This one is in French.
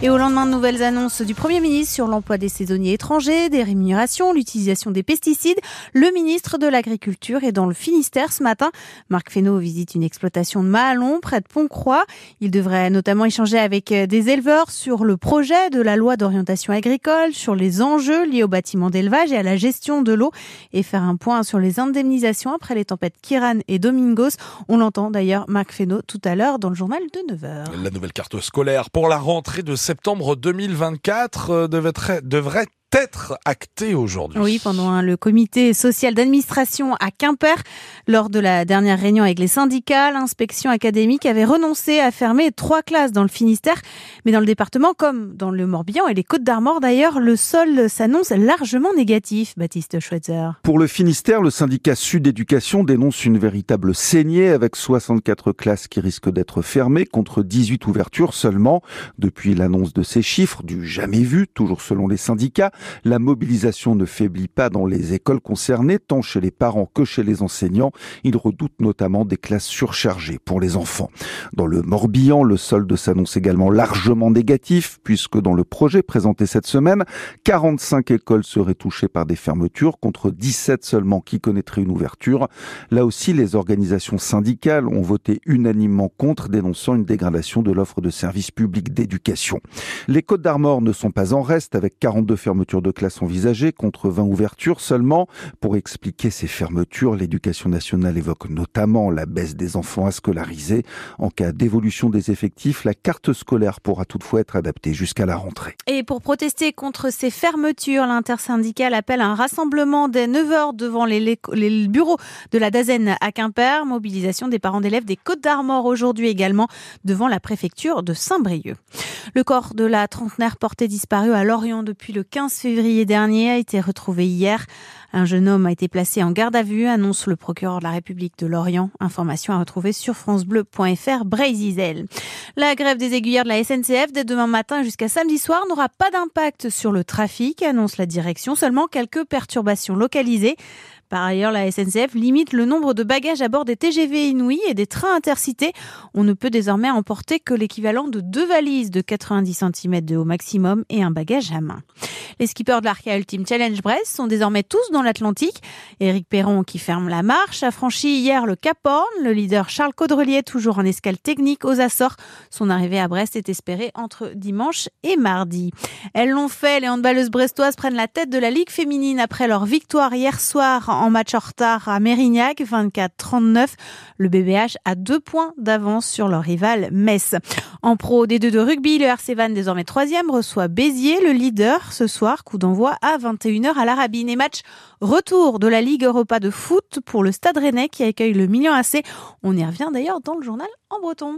Et au lendemain de nouvelles annonces du Premier ministre sur l'emploi des saisonniers étrangers, des rémunérations, l'utilisation des pesticides, le ministre de l'Agriculture est dans le Finistère ce matin. Marc Fesneau visite une exploitation de Mahalon, près de Pont-Croix. Il devrait notamment échanger avec des éleveurs sur le projet de la loi d'orientation agricole, sur les enjeux liés au bâtiment d'élevage et à la gestion de l'eau et faire un point sur les indemnisations après les tempêtes Kiran et Domingos. On l'entend d'ailleurs Marc Fesneau tout à l'heure dans le journal de 9h. La nouvelle carte scolaire pour la rentrée de septembre 2024 euh, devrait, devrait être acté aujourd'hui. Oui, pendant le comité social d'administration à Quimper, lors de la dernière réunion avec les syndicats, l'inspection académique avait renoncé à fermer trois classes dans le Finistère. Mais dans le département, comme dans le Morbihan et les Côtes d'Armor d'ailleurs, le sol s'annonce largement négatif, Baptiste Schweitzer. Pour le Finistère, le syndicat Sud Éducation dénonce une véritable saignée avec 64 classes qui risquent d'être fermées contre 18 ouvertures seulement. Depuis l'annonce de ces chiffres, du jamais vu, toujours selon les syndicats, la mobilisation ne faiblit pas dans les écoles concernées, tant chez les parents que chez les enseignants. Ils redoutent notamment des classes surchargées pour les enfants. Dans le Morbihan, le solde s'annonce également largement négatif, puisque dans le projet présenté cette semaine, 45 écoles seraient touchées par des fermetures, contre 17 seulement qui connaîtraient une ouverture. Là aussi, les organisations syndicales ont voté unanimement contre, dénonçant une dégradation de l'offre de services publics d'éducation. Les Côtes d'Armor ne sont pas en reste, avec 42 fermetures de classe envisagées contre 20 ouvertures seulement. Pour expliquer ces fermetures, l'éducation nationale évoque notamment la baisse des enfants à scolariser. En cas d'évolution des effectifs, la carte scolaire pourra toutefois être adaptée jusqu'à la rentrée. Et pour protester contre ces fermetures, l'intersyndicale appelle un rassemblement dès 9h devant les, les bureaux de la DAZEN à Quimper. Mobilisation des parents d'élèves des Côtes d'Armor aujourd'hui également devant la préfecture de Saint-Brieuc. Le corps de la trentenaire portée disparue à Lorient depuis le 15 février dernier a été retrouvé hier. Un jeune homme a été placé en garde à vue, annonce le procureur de la République de Lorient. Information à retrouver sur francebleu.fr Brézizel. La grève des aiguillères de la SNCF dès demain matin jusqu'à samedi soir n'aura pas d'impact sur le trafic, annonce la direction. Seulement quelques perturbations localisées. Par ailleurs, la SNCF limite le nombre de bagages à bord des TGV Inouï et des trains intercités. On ne peut désormais emporter que l'équivalent de deux valises de 90 cm de haut maximum et un bagage à main. Les skippers de l'Arca Ultimate Challenge Brest sont désormais tous dans l'Atlantique. Éric Perron, qui ferme la marche, a franchi hier le Cap Horn. Le leader Charles Caudrelier, toujours en escale technique aux Açores. Son arrivée à Brest est espérée entre dimanche et mardi. Elles l'ont fait, les handballeuses brestoises prennent la tête de la Ligue féminine après leur victoire hier soir en match en retard à Mérignac, 24-39. Le BBH a deux points d'avance sur leur rival Metz. En pro des deux de rugby, le RC Van, désormais troisième, reçoit Béziers, le leader, ce soir. Coup d'envoi à 21h à l'Arabine. Et match retour de la Ligue Europa de foot pour le Stade Rennais qui accueille le Million AC. On y revient d'ailleurs dans le journal en breton.